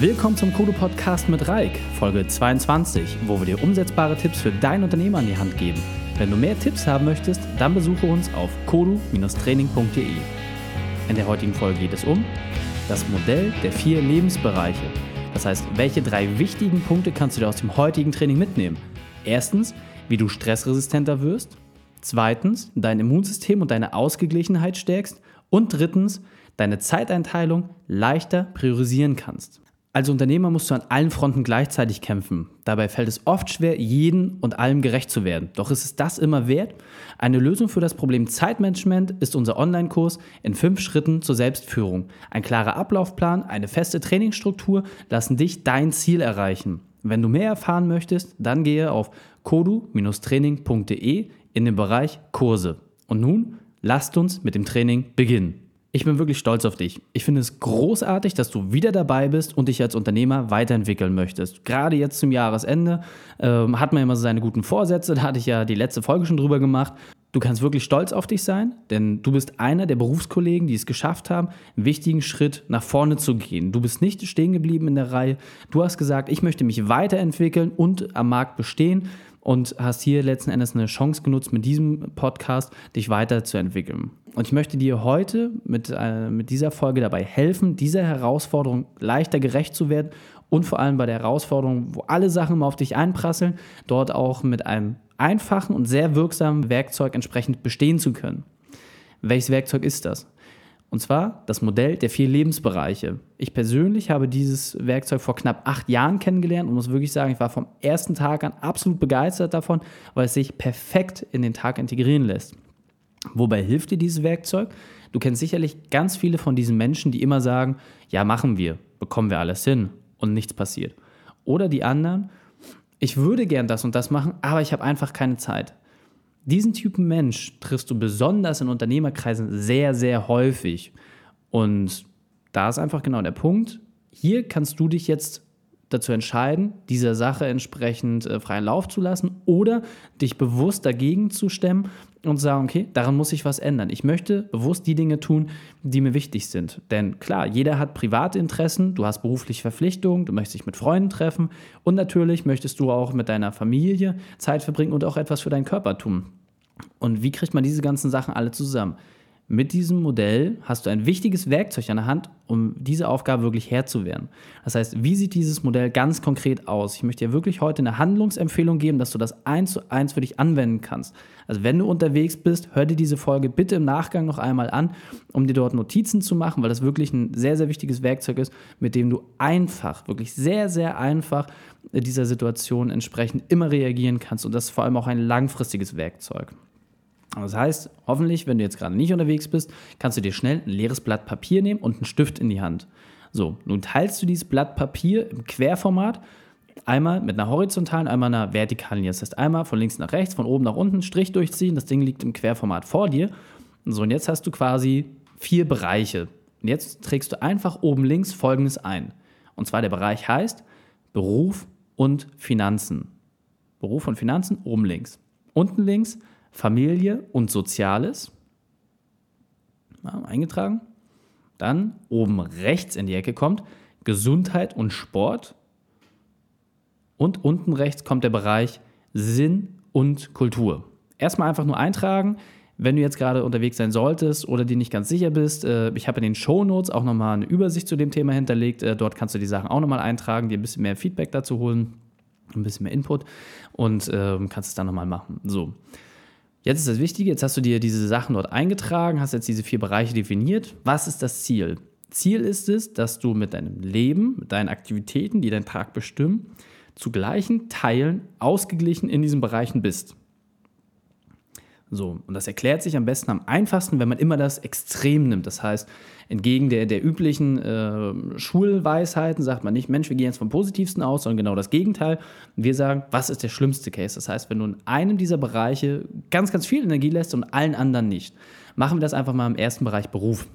Willkommen zum Kodo Podcast mit Reik, Folge 22, wo wir dir umsetzbare Tipps für dein Unternehmen an die Hand geben. Wenn du mehr Tipps haben möchtest, dann besuche uns auf kodu-training.de. In der heutigen Folge geht es um das Modell der vier Lebensbereiche. Das heißt, welche drei wichtigen Punkte kannst du dir aus dem heutigen Training mitnehmen? Erstens, wie du stressresistenter wirst. Zweitens, dein Immunsystem und deine Ausgeglichenheit stärkst. Und drittens, deine Zeiteinteilung leichter priorisieren kannst. Als Unternehmer musst du an allen Fronten gleichzeitig kämpfen. Dabei fällt es oft schwer, jeden und allem gerecht zu werden. Doch ist es das immer wert? Eine Lösung für das Problem Zeitmanagement ist unser Online-Kurs in fünf Schritten zur Selbstführung. Ein klarer Ablaufplan, eine feste Trainingsstruktur lassen dich dein Ziel erreichen. Wenn du mehr erfahren möchtest, dann gehe auf kodu-training.de in den Bereich Kurse. Und nun lasst uns mit dem Training beginnen. Ich bin wirklich stolz auf dich. Ich finde es großartig, dass du wieder dabei bist und dich als Unternehmer weiterentwickeln möchtest. Gerade jetzt zum Jahresende ähm, hat man immer seine guten Vorsätze. Da hatte ich ja die letzte Folge schon drüber gemacht. Du kannst wirklich stolz auf dich sein, denn du bist einer der Berufskollegen, die es geschafft haben, einen wichtigen Schritt nach vorne zu gehen. Du bist nicht stehen geblieben in der Reihe. Du hast gesagt, ich möchte mich weiterentwickeln und am Markt bestehen und hast hier letzten Endes eine Chance genutzt, mit diesem Podcast dich weiterzuentwickeln. Und ich möchte dir heute mit, äh, mit dieser Folge dabei helfen, dieser Herausforderung leichter gerecht zu werden und vor allem bei der Herausforderung, wo alle Sachen immer auf dich einprasseln, dort auch mit einem einfachen und sehr wirksamen Werkzeug entsprechend bestehen zu können. Welches Werkzeug ist das? Und zwar das Modell der vier Lebensbereiche. Ich persönlich habe dieses Werkzeug vor knapp acht Jahren kennengelernt und muss wirklich sagen, ich war vom ersten Tag an absolut begeistert davon, weil es sich perfekt in den Tag integrieren lässt. Wobei hilft dir dieses Werkzeug? Du kennst sicherlich ganz viele von diesen Menschen, die immer sagen, ja, machen wir, bekommen wir alles hin und nichts passiert. Oder die anderen, ich würde gern das und das machen, aber ich habe einfach keine Zeit. Diesen Typen Mensch triffst du besonders in Unternehmerkreisen sehr, sehr häufig. Und da ist einfach genau der Punkt. Hier kannst du dich jetzt dazu entscheiden, dieser Sache entsprechend äh, freien Lauf zu lassen oder dich bewusst dagegen zu stemmen und sagen, okay, daran muss ich was ändern. Ich möchte bewusst die Dinge tun, die mir wichtig sind. Denn klar, jeder hat private Interessen, du hast berufliche Verpflichtungen, du möchtest dich mit Freunden treffen und natürlich möchtest du auch mit deiner Familie Zeit verbringen und auch etwas für deinen Körper tun. Und wie kriegt man diese ganzen Sachen alle zusammen? Mit diesem Modell hast du ein wichtiges Werkzeug an der Hand, um diese Aufgabe wirklich Herr zu werden. Das heißt, wie sieht dieses Modell ganz konkret aus? Ich möchte dir wirklich heute eine Handlungsempfehlung geben, dass du das eins zu eins für dich anwenden kannst. Also wenn du unterwegs bist, hör dir diese Folge bitte im Nachgang noch einmal an, um dir dort Notizen zu machen, weil das wirklich ein sehr, sehr wichtiges Werkzeug ist, mit dem du einfach, wirklich sehr, sehr einfach dieser Situation entsprechend immer reagieren kannst. Und das ist vor allem auch ein langfristiges Werkzeug. Das heißt, hoffentlich, wenn du jetzt gerade nicht unterwegs bist, kannst du dir schnell ein leeres Blatt Papier nehmen und einen Stift in die Hand. So, nun teilst du dieses Blatt Papier im Querformat einmal mit einer horizontalen, einmal einer vertikalen Linie. Das heißt, einmal von links nach rechts, von oben nach unten, Strich durchziehen. Das Ding liegt im Querformat vor dir. So, und jetzt hast du quasi vier Bereiche. Und jetzt trägst du einfach oben links folgendes ein. Und zwar der Bereich heißt Beruf und Finanzen. Beruf und Finanzen oben links. Unten links Familie und Soziales. Ja, eingetragen. Dann oben rechts in die Ecke kommt Gesundheit und Sport. Und unten rechts kommt der Bereich Sinn und Kultur. Erstmal einfach nur eintragen. Wenn du jetzt gerade unterwegs sein solltest oder dir nicht ganz sicher bist, äh, ich habe in den Show Notes auch nochmal eine Übersicht zu dem Thema hinterlegt. Äh, dort kannst du die Sachen auch nochmal eintragen, dir ein bisschen mehr Feedback dazu holen, ein bisschen mehr Input und ähm, kannst es dann nochmal machen. So. Jetzt ist das Wichtige, jetzt hast du dir diese Sachen dort eingetragen, hast jetzt diese vier Bereiche definiert. Was ist das Ziel? Ziel ist es, dass du mit deinem Leben, mit deinen Aktivitäten, die deinen Tag bestimmen, zu gleichen Teilen ausgeglichen in diesen Bereichen bist. So, und das erklärt sich am besten am einfachsten, wenn man immer das Extrem nimmt. Das heißt, entgegen der, der üblichen äh, Schulweisheiten sagt man nicht, Mensch, wir gehen jetzt vom Positivsten aus, sondern genau das Gegenteil. Wir sagen, was ist der schlimmste Case? Das heißt, wenn du in einem dieser Bereiche ganz, ganz viel Energie lässt und allen anderen nicht, machen wir das einfach mal im ersten Bereich Beruf.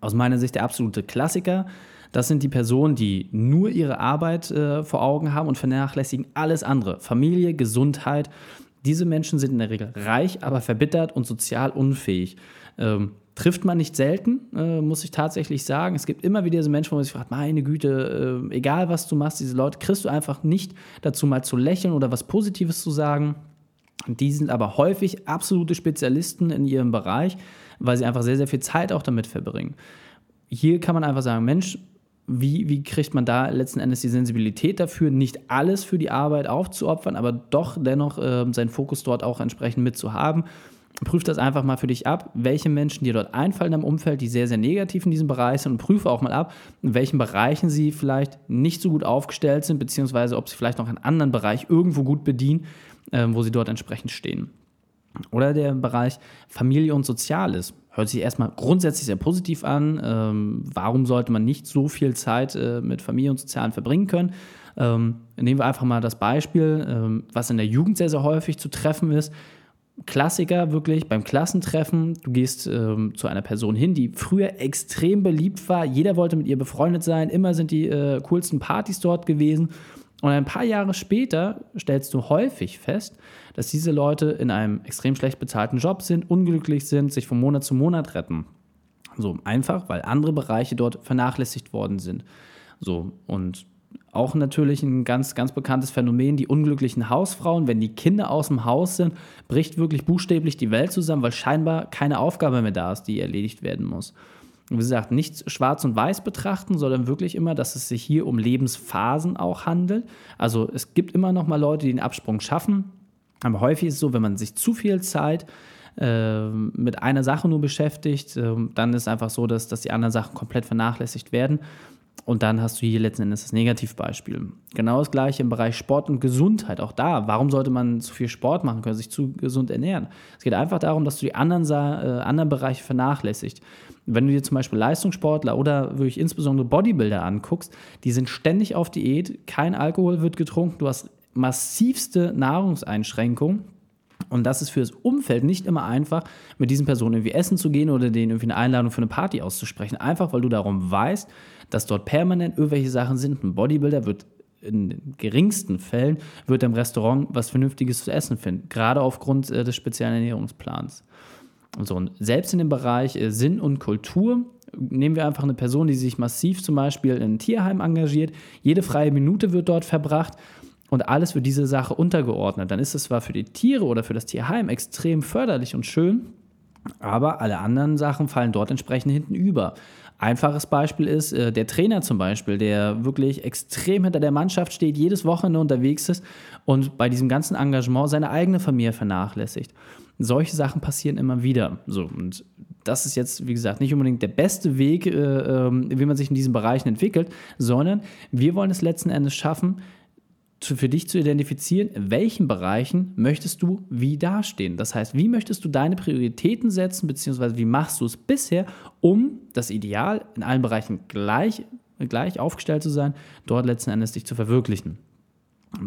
Aus meiner Sicht der absolute Klassiker. Das sind die Personen, die nur ihre Arbeit äh, vor Augen haben und vernachlässigen alles andere. Familie, Gesundheit, diese Menschen sind in der Regel reich, aber verbittert und sozial unfähig. Ähm, Trifft man nicht selten, äh, muss ich tatsächlich sagen. Es gibt immer wieder diese Menschen, wo man sich fragt, meine Güte, äh, egal was du machst, diese Leute kriegst du einfach nicht dazu mal zu lächeln oder was Positives zu sagen. Die sind aber häufig absolute Spezialisten in ihrem Bereich, weil sie einfach sehr, sehr viel Zeit auch damit verbringen. Hier kann man einfach sagen, Mensch, wie, wie kriegt man da letzten Endes die Sensibilität dafür, nicht alles für die Arbeit aufzuopfern, aber doch dennoch äh, seinen Fokus dort auch entsprechend mitzuhaben. Prüf das einfach mal für dich ab, welche Menschen dir dort einfallen im Umfeld, die sehr, sehr negativ in diesem Bereich sind und prüfe auch mal ab, in welchen Bereichen sie vielleicht nicht so gut aufgestellt sind, beziehungsweise ob sie vielleicht noch einen anderen Bereich irgendwo gut bedienen, äh, wo sie dort entsprechend stehen. Oder der Bereich Familie und Soziales. Hört sich erstmal grundsätzlich sehr positiv an. Ähm, warum sollte man nicht so viel Zeit äh, mit Familie und Sozialen verbringen können? Ähm, nehmen wir einfach mal das Beispiel, ähm, was in der Jugend sehr, sehr häufig zu treffen ist. Klassiker wirklich beim Klassentreffen. Du gehst ähm, zu einer Person hin, die früher extrem beliebt war. Jeder wollte mit ihr befreundet sein. Immer sind die äh, coolsten Partys dort gewesen. Und ein paar Jahre später stellst du häufig fest, dass diese Leute in einem extrem schlecht bezahlten Job sind, unglücklich sind, sich von Monat zu Monat retten. So einfach, weil andere Bereiche dort vernachlässigt worden sind. So und auch natürlich ein ganz, ganz bekanntes Phänomen, die unglücklichen Hausfrauen. Wenn die Kinder aus dem Haus sind, bricht wirklich buchstäblich die Welt zusammen, weil scheinbar keine Aufgabe mehr da ist, die erledigt werden muss wie gesagt, nicht schwarz und weiß betrachten, sondern wirklich immer, dass es sich hier um Lebensphasen auch handelt. Also es gibt immer noch mal Leute, die den Absprung schaffen. Aber häufig ist es so, wenn man sich zu viel Zeit äh, mit einer Sache nur beschäftigt, äh, dann ist es einfach so, dass, dass die anderen Sachen komplett vernachlässigt werden. Und dann hast du hier letzten Endes das Negativbeispiel. Genau das gleiche im Bereich Sport und Gesundheit. Auch da, warum sollte man zu viel Sport machen können, sich zu gesund ernähren? Es geht einfach darum, dass du die anderen, äh, anderen Bereiche vernachlässigt. Wenn du dir zum Beispiel Leistungssportler oder wirklich insbesondere Bodybuilder anguckst, die sind ständig auf Diät, kein Alkohol wird getrunken, du hast massivste Nahrungseinschränkungen. Und das ist für das Umfeld nicht immer einfach, mit diesen Personen irgendwie essen zu gehen oder denen irgendwie eine Einladung für eine Party auszusprechen. Einfach weil du darum weißt, dass dort permanent irgendwelche Sachen sind. Ein Bodybuilder wird in den geringsten Fällen wird im Restaurant was Vernünftiges zu essen finden, gerade aufgrund äh, des speziellen Ernährungsplans. So, und selbst in dem Bereich äh, Sinn und Kultur nehmen wir einfach eine Person, die sich massiv zum Beispiel in ein Tierheim engagiert. Jede freie Minute wird dort verbracht und alles wird diese Sache untergeordnet. Dann ist es zwar für die Tiere oder für das Tierheim extrem förderlich und schön, aber alle anderen Sachen fallen dort entsprechend hinten über. Einfaches Beispiel ist äh, der Trainer zum Beispiel, der wirklich extrem hinter der Mannschaft steht, jedes Wochenende unterwegs ist und bei diesem ganzen Engagement seine eigene Familie vernachlässigt. Solche Sachen passieren immer wieder. So, und das ist jetzt, wie gesagt, nicht unbedingt der beste Weg, äh, äh, wie man sich in diesen Bereichen entwickelt, sondern wir wollen es letzten Endes schaffen, für dich zu identifizieren, in welchen Bereichen möchtest du wie dastehen. Das heißt, wie möchtest du deine Prioritäten setzen, beziehungsweise wie machst du es bisher, um das Ideal in allen Bereichen gleich, gleich aufgestellt zu sein, dort letzten Endes dich zu verwirklichen.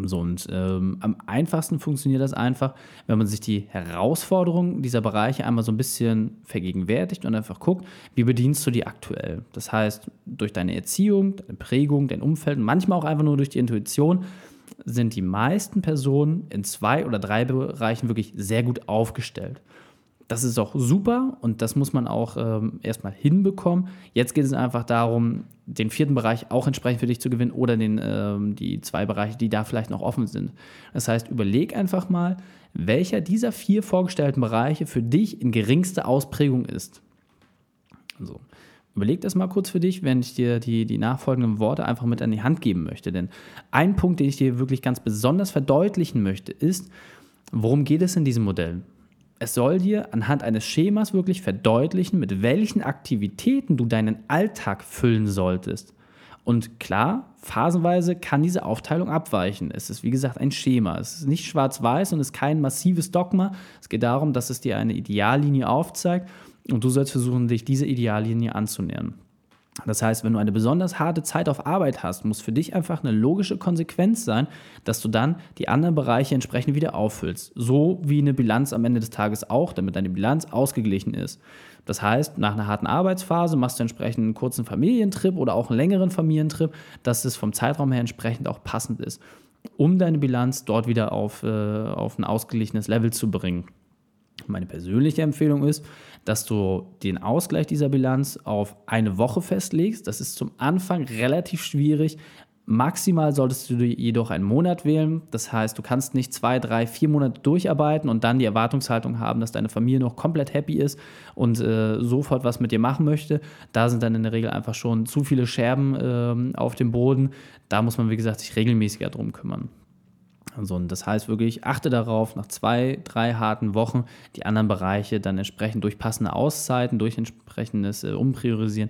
So, und ähm, am einfachsten funktioniert das einfach, wenn man sich die Herausforderungen dieser Bereiche einmal so ein bisschen vergegenwärtigt und einfach guckt, wie bedienst du die aktuell. Das heißt, durch deine Erziehung, deine Prägung, dein Umfeld und manchmal auch einfach nur durch die Intuition sind die meisten Personen in zwei oder drei Bereichen wirklich sehr gut aufgestellt. Das ist auch super und das muss man auch ähm, erstmal hinbekommen. Jetzt geht es einfach darum, den vierten Bereich auch entsprechend für dich zu gewinnen oder den, ähm, die zwei Bereiche, die da vielleicht noch offen sind. Das heißt, überleg einfach mal, welcher dieser vier vorgestellten Bereiche für dich in geringster Ausprägung ist. So. Überleg das mal kurz für dich, wenn ich dir die, die nachfolgenden Worte einfach mit an die Hand geben möchte. Denn ein Punkt, den ich dir wirklich ganz besonders verdeutlichen möchte, ist, worum geht es in diesem Modell? Es soll dir anhand eines Schemas wirklich verdeutlichen, mit welchen Aktivitäten du deinen Alltag füllen solltest. Und klar, phasenweise kann diese Aufteilung abweichen. Es ist wie gesagt ein Schema. Es ist nicht schwarz-weiß und es ist kein massives Dogma. Es geht darum, dass es dir eine Ideallinie aufzeigt und du sollst versuchen, dich dieser Ideallinie anzunähern. Das heißt, wenn du eine besonders harte Zeit auf Arbeit hast, muss für dich einfach eine logische Konsequenz sein, dass du dann die anderen Bereiche entsprechend wieder auffüllst. So wie eine Bilanz am Ende des Tages auch, damit deine Bilanz ausgeglichen ist. Das heißt, nach einer harten Arbeitsphase machst du entsprechend einen kurzen Familientrip oder auch einen längeren Familientrip, dass es vom Zeitraum her entsprechend auch passend ist, um deine Bilanz dort wieder auf, äh, auf ein ausgeglichenes Level zu bringen. Meine persönliche Empfehlung ist, dass du den Ausgleich dieser Bilanz auf eine Woche festlegst. Das ist zum Anfang relativ schwierig. Maximal solltest du jedoch einen Monat wählen. Das heißt, du kannst nicht zwei, drei, vier Monate durcharbeiten und dann die Erwartungshaltung haben, dass deine Familie noch komplett happy ist und äh, sofort was mit dir machen möchte. Da sind dann in der Regel einfach schon zu viele Scherben äh, auf dem Boden. Da muss man, wie gesagt, sich regelmäßiger drum kümmern. Also, und das heißt wirklich, achte darauf, nach zwei, drei harten Wochen die anderen Bereiche dann entsprechend durch passende Auszeiten, durch entsprechendes äh, Umpriorisieren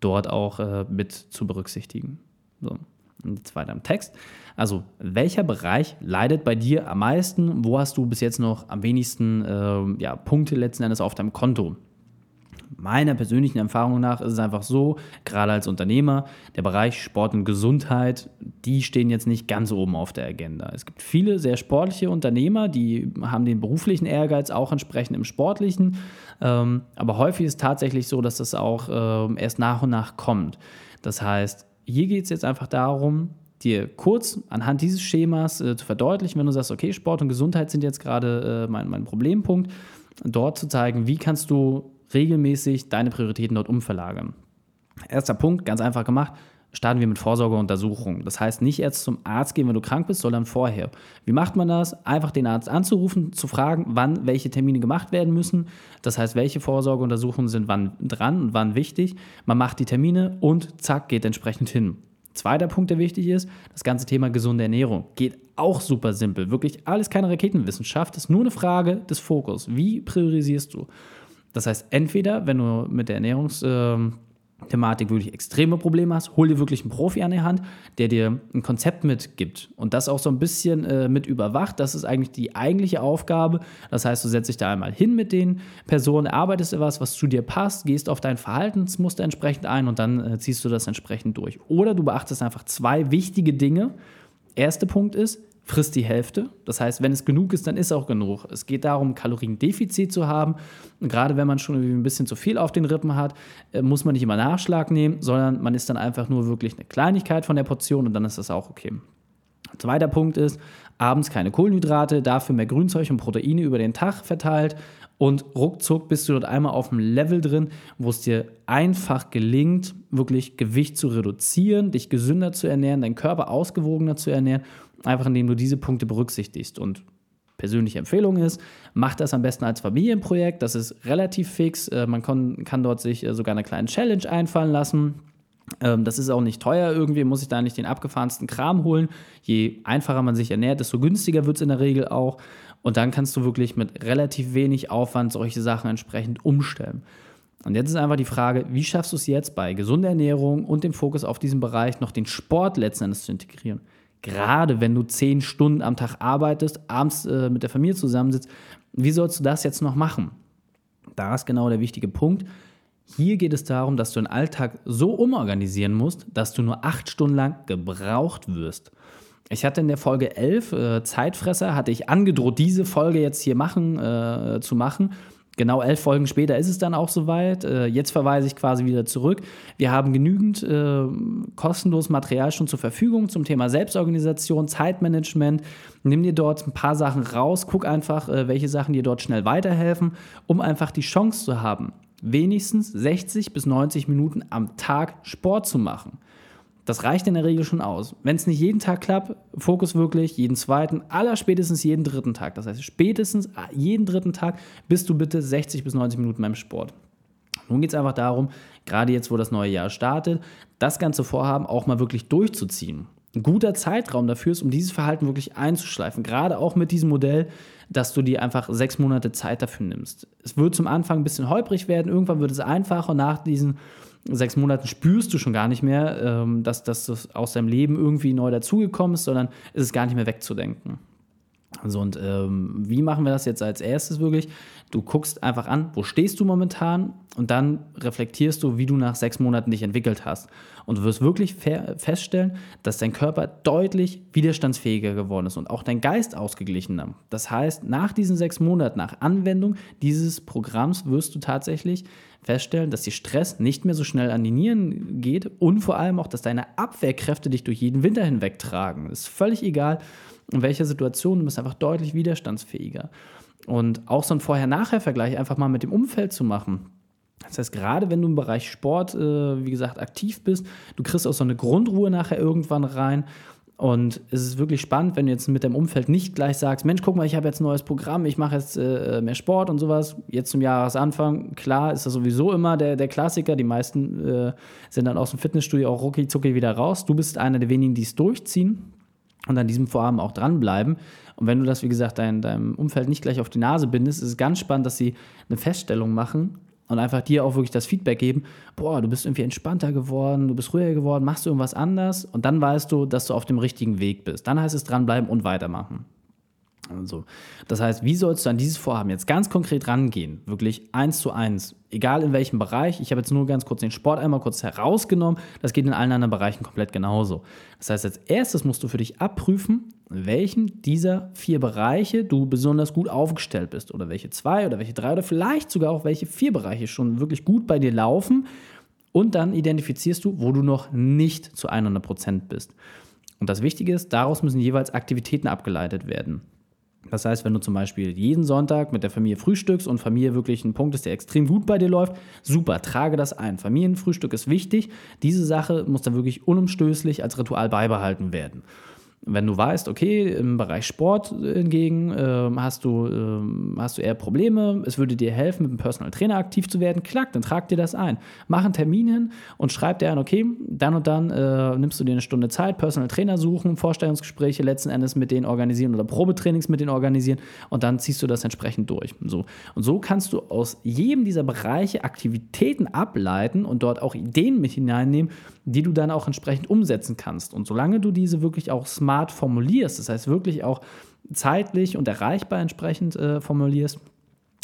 dort auch äh, mit zu berücksichtigen. So. Und jetzt weiter im Text. Also, welcher Bereich leidet bei dir am meisten? Wo hast du bis jetzt noch am wenigsten äh, ja, Punkte letzten Endes auf deinem Konto? Meiner persönlichen Erfahrung nach ist es einfach so, gerade als Unternehmer, der Bereich Sport und Gesundheit, die stehen jetzt nicht ganz oben auf der Agenda. Es gibt viele sehr sportliche Unternehmer, die haben den beruflichen Ehrgeiz auch entsprechend im sportlichen, ähm, aber häufig ist es tatsächlich so, dass das auch ähm, erst nach und nach kommt. Das heißt, hier geht es jetzt einfach darum, dir kurz anhand dieses Schemas äh, zu verdeutlichen, wenn du sagst, okay, Sport und Gesundheit sind jetzt gerade äh, mein, mein Problempunkt, dort zu zeigen, wie kannst du regelmäßig deine Prioritäten dort umverlagern. Erster Punkt, ganz einfach gemacht, starten wir mit Vorsorgeuntersuchungen. Das heißt, nicht erst zum Arzt gehen, wenn du krank bist, sondern vorher. Wie macht man das? Einfach den Arzt anzurufen, zu fragen, wann welche Termine gemacht werden müssen. Das heißt, welche Vorsorgeuntersuchungen sind wann dran und wann wichtig. Man macht die Termine und zack, geht entsprechend hin. Zweiter Punkt, der wichtig ist, das ganze Thema gesunde Ernährung. Geht auch super simpel. Wirklich alles keine Raketenwissenschaft. Ist nur eine Frage des Fokus. Wie priorisierst du? Das heißt, entweder, wenn du mit der Ernährungsthematik wirklich extreme Probleme hast, hol dir wirklich einen Profi an die Hand, der dir ein Konzept mitgibt und das auch so ein bisschen äh, mit überwacht. Das ist eigentlich die eigentliche Aufgabe. Das heißt, du setzt dich da einmal hin mit den Personen, arbeitest etwas, was zu dir passt, gehst auf dein Verhaltensmuster entsprechend ein und dann äh, ziehst du das entsprechend durch. Oder du beachtest einfach zwei wichtige Dinge. Erster Punkt ist, frisst die Hälfte. Das heißt, wenn es genug ist, dann ist auch genug. Es geht darum, Kaloriendefizit zu haben. Und gerade wenn man schon ein bisschen zu viel auf den Rippen hat, äh, muss man nicht immer Nachschlag nehmen, sondern man isst dann einfach nur wirklich eine Kleinigkeit von der Portion und dann ist das auch okay. Zweiter Punkt ist, abends keine Kohlenhydrate, dafür mehr Grünzeug und Proteine über den Tag verteilt und ruckzuck bist du dort einmal auf dem Level drin, wo es dir einfach gelingt, wirklich Gewicht zu reduzieren, dich gesünder zu ernähren, deinen Körper ausgewogener zu ernähren Einfach indem du diese Punkte berücksichtigst. Und persönliche Empfehlung ist, mach das am besten als Familienprojekt. Das ist relativ fix. Äh, man kann, dort sich äh, sogar eine kleine Challenge einfallen lassen. Ähm, das ist auch nicht teuer irgendwie, muss ich da nicht den abgefahrensten Kram holen. Je einfacher man sich ernährt, desto günstiger wird es in der Regel auch. Und dann kannst du wirklich mit relativ wenig Aufwand solche Sachen entsprechend umstellen. Und jetzt ist einfach die Frage, wie schaffst du es jetzt bei gesunder Ernährung und dem Fokus auf diesem Bereich noch den Sport letzten Endes zu integrieren? Gerade wenn du zehn Stunden am Tag arbeitest, abends äh, mit der Familie zusammensitzt, wie sollst du das jetzt noch machen? Da ist genau der wichtige Punkt. Hier geht es darum, dass du den Alltag so umorganisieren musst, dass du nur acht Stunden lang gebraucht wirst. Ich hatte in der Folge 11 äh, Zeitfresser, hatte ich angedroht, diese Folge jetzt hier machen, äh, zu machen. Genau elf Folgen später ist es dann auch soweit. Äh, jetzt verweise ich quasi wieder zurück. Wir haben genügend äh, kostenloses Material schon zur Verfügung zum Thema Selbstorganisation, Zeitmanagement. Nimm dir dort ein paar Sachen raus, guck einfach, äh, welche Sachen dir dort schnell weiterhelfen, um einfach die Chance zu haben, wenigstens 60 bis 90 Minuten am Tag Sport zu machen. Das reicht in der Regel schon aus. Wenn es nicht jeden Tag klappt, Fokus wirklich jeden zweiten, aller spätestens jeden dritten Tag. Das heißt, spätestens jeden dritten Tag bist du bitte 60 bis 90 Minuten beim Sport. Nun geht es einfach darum, gerade jetzt, wo das neue Jahr startet, das ganze Vorhaben auch mal wirklich durchzuziehen. Ein guter Zeitraum dafür ist, um dieses Verhalten wirklich einzuschleifen. Gerade auch mit diesem Modell, dass du dir einfach sechs Monate Zeit dafür nimmst. Es wird zum Anfang ein bisschen holprig werden, irgendwann wird es einfacher. Nach diesen sechs Monaten spürst du schon gar nicht mehr, ähm, dass, dass das aus deinem Leben irgendwie neu dazugekommen ist, sondern ist es gar nicht mehr wegzudenken. So, und ähm, wie machen wir das jetzt als erstes wirklich? Du guckst einfach an, wo stehst du momentan und dann reflektierst du, wie du nach sechs Monaten dich entwickelt hast. Und du wirst wirklich feststellen, dass dein Körper deutlich widerstandsfähiger geworden ist und auch dein Geist ausgeglichener. Das heißt, nach diesen sechs Monaten, nach Anwendung dieses Programms, wirst du tatsächlich feststellen, dass die Stress nicht mehr so schnell an die Nieren geht und vor allem auch, dass deine Abwehrkräfte dich durch jeden Winter hinweg tragen. Ist völlig egal, in welcher Situation, du bist einfach deutlich widerstandsfähiger. Und auch so ein Vorher-Nachher-Vergleich einfach mal mit dem Umfeld zu machen. Das heißt, gerade wenn du im Bereich Sport, äh, wie gesagt, aktiv bist, du kriegst auch so eine Grundruhe nachher irgendwann rein. Und es ist wirklich spannend, wenn du jetzt mit deinem Umfeld nicht gleich sagst, Mensch, guck mal, ich habe jetzt ein neues Programm, ich mache jetzt äh, mehr Sport und sowas. Jetzt zum Jahresanfang, klar, ist das sowieso immer der, der Klassiker. Die meisten äh, sind dann aus dem Fitnessstudio auch rucki zucki wieder raus. Du bist einer der wenigen, die es durchziehen und an diesem Vorhaben auch dranbleiben. Und wenn du das, wie gesagt, dein, deinem Umfeld nicht gleich auf die Nase bindest, ist es ganz spannend, dass sie eine Feststellung machen und einfach dir auch wirklich das Feedback geben, boah, du bist irgendwie entspannter geworden, du bist ruhiger geworden, machst du irgendwas anders und dann weißt du, dass du auf dem richtigen Weg bist. Dann heißt es dranbleiben und weitermachen. Also, das heißt, wie sollst du an dieses Vorhaben jetzt ganz konkret rangehen? Wirklich eins zu eins, egal in welchem Bereich. Ich habe jetzt nur ganz kurz den Sport einmal kurz herausgenommen. Das geht in allen anderen Bereichen komplett genauso. Das heißt, als erstes musst du für dich abprüfen, in welchen dieser vier Bereiche du besonders gut aufgestellt bist. Oder welche zwei oder welche drei oder vielleicht sogar auch welche vier Bereiche schon wirklich gut bei dir laufen. Und dann identifizierst du, wo du noch nicht zu 100 Prozent bist. Und das Wichtige ist, daraus müssen jeweils Aktivitäten abgeleitet werden. Das heißt, wenn du zum Beispiel jeden Sonntag mit der Familie frühstückst und Familie wirklich ein Punkt ist, der extrem gut bei dir läuft, super, trage das ein. Familienfrühstück ist wichtig. Diese Sache muss dann wirklich unumstößlich als Ritual beibehalten werden. Wenn du weißt, okay, im Bereich Sport hingegen äh, hast, du, äh, hast du eher Probleme, es würde dir helfen, mit einem Personal Trainer aktiv zu werden, klack, dann trag dir das ein. Mach einen Termin hin und schreib dir an, okay, dann und dann äh, nimmst du dir eine Stunde Zeit, Personal Trainer suchen, Vorstellungsgespräche letzten Endes mit denen organisieren oder Probetrainings mit denen organisieren und dann ziehst du das entsprechend durch. So. Und so kannst du aus jedem dieser Bereiche Aktivitäten ableiten und dort auch Ideen mit hineinnehmen, die du dann auch entsprechend umsetzen kannst. Und solange du diese wirklich auch smart formulierst, das heißt wirklich auch zeitlich und erreichbar entsprechend äh, formulierst,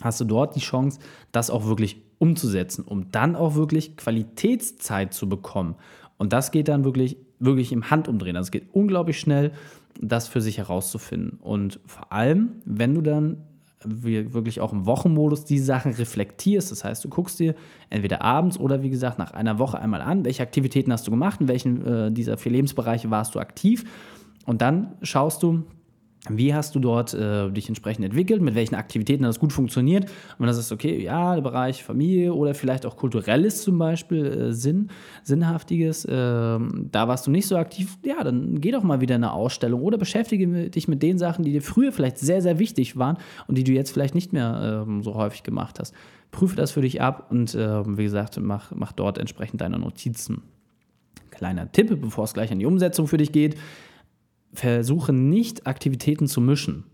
hast du dort die Chance, das auch wirklich umzusetzen, um dann auch wirklich Qualitätszeit zu bekommen. Und das geht dann wirklich, wirklich im Handumdrehen. Also es geht unglaublich schnell, das für sich herauszufinden. Und vor allem, wenn du dann wirklich auch im Wochenmodus die Sachen reflektierst. Das heißt, du guckst dir entweder abends oder wie gesagt nach einer Woche einmal an, welche Aktivitäten hast du gemacht, in welchen äh, dieser vier Lebensbereiche warst du aktiv. Und dann schaust du, wie hast du dort äh, dich entsprechend entwickelt? Mit welchen Aktivitäten hat das gut funktioniert? Und wenn das ist, okay, ja, der Bereich Familie oder vielleicht auch kulturelles zum Beispiel, äh, Sinn, Sinnhaftiges, äh, da warst du nicht so aktiv, ja, dann geh doch mal wieder in eine Ausstellung oder beschäftige dich mit den Sachen, die dir früher vielleicht sehr, sehr wichtig waren und die du jetzt vielleicht nicht mehr ähm, so häufig gemacht hast. Prüfe das für dich ab und ähm, wie gesagt, mach, mach dort entsprechend deine Notizen. Kleiner Tipp, bevor es gleich in die Umsetzung für dich geht versuche nicht Aktivitäten zu mischen.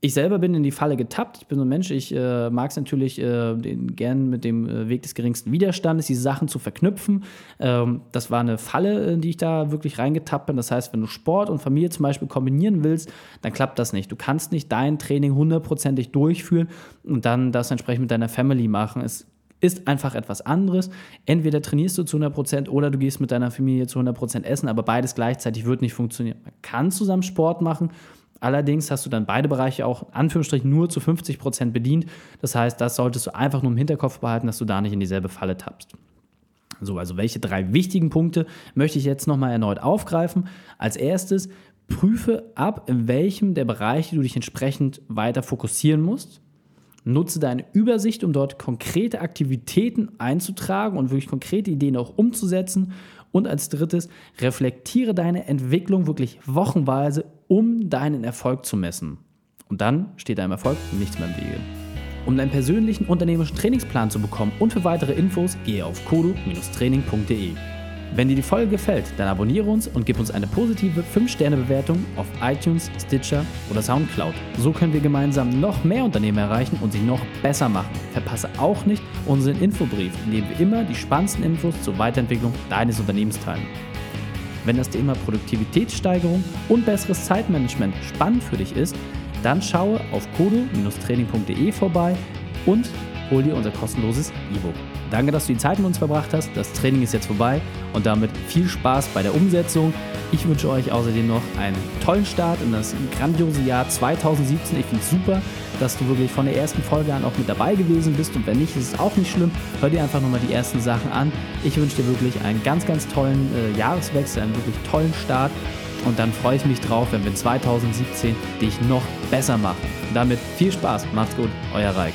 Ich selber bin in die Falle getappt. Ich bin so ein Mensch, ich äh, mag es natürlich äh, den, gern mit dem äh, Weg des geringsten Widerstandes, diese Sachen zu verknüpfen. Ähm, das war eine Falle, in die ich da wirklich reingetappt bin. Das heißt, wenn du Sport und Familie zum Beispiel kombinieren willst, dann klappt das nicht. Du kannst nicht dein Training hundertprozentig durchführen und dann das entsprechend mit deiner Family machen. Es ist einfach etwas anderes. Entweder trainierst du zu 100% oder du gehst mit deiner Familie zu 100% essen, aber beides gleichzeitig wird nicht funktionieren. Man kann zusammen Sport machen, allerdings hast du dann beide Bereiche auch Anführungsstrichen nur zu 50% bedient. Das heißt, das solltest du einfach nur im Hinterkopf behalten, dass du da nicht in dieselbe Falle tappst. So, also welche drei wichtigen Punkte möchte ich jetzt nochmal erneut aufgreifen? Als erstes, prüfe ab, in welchem der Bereiche du dich entsprechend weiter fokussieren musst. Nutze deine Übersicht, um dort konkrete Aktivitäten einzutragen und wirklich konkrete Ideen auch umzusetzen. Und als drittes, reflektiere deine Entwicklung wirklich wochenweise, um deinen Erfolg zu messen. Und dann steht deinem Erfolg nichts mehr im Wege. Um deinen persönlichen unternehmerischen Trainingsplan zu bekommen und für weitere Infos, gehe auf kodo-training.de. Wenn dir die Folge gefällt, dann abonniere uns und gib uns eine positive 5-Sterne-Bewertung auf iTunes, Stitcher oder Soundcloud. So können wir gemeinsam noch mehr Unternehmen erreichen und sie noch besser machen. Verpasse auch nicht unseren Infobrief, in dem wir immer die spannendsten Infos zur Weiterentwicklung deines Unternehmens teilen. Wenn das Thema Produktivitätssteigerung und besseres Zeitmanagement spannend für dich ist, dann schaue auf kodo-training.de vorbei und hol dir unser kostenloses E-Book. Danke, dass du die Zeit mit uns verbracht hast. Das Training ist jetzt vorbei und damit viel Spaß bei der Umsetzung. Ich wünsche euch außerdem noch einen tollen Start in das grandiose Jahr 2017. Ich finde es super, dass du wirklich von der ersten Folge an auch mit dabei gewesen bist und wenn nicht, ist es auch nicht schlimm. Hör dir einfach nochmal die ersten Sachen an. Ich wünsche dir wirklich einen ganz, ganz tollen äh, Jahreswechsel, einen wirklich tollen Start und dann freue ich mich drauf, wenn wir in 2017 dich noch besser machen. Und damit viel Spaß, macht's gut, euer Reik.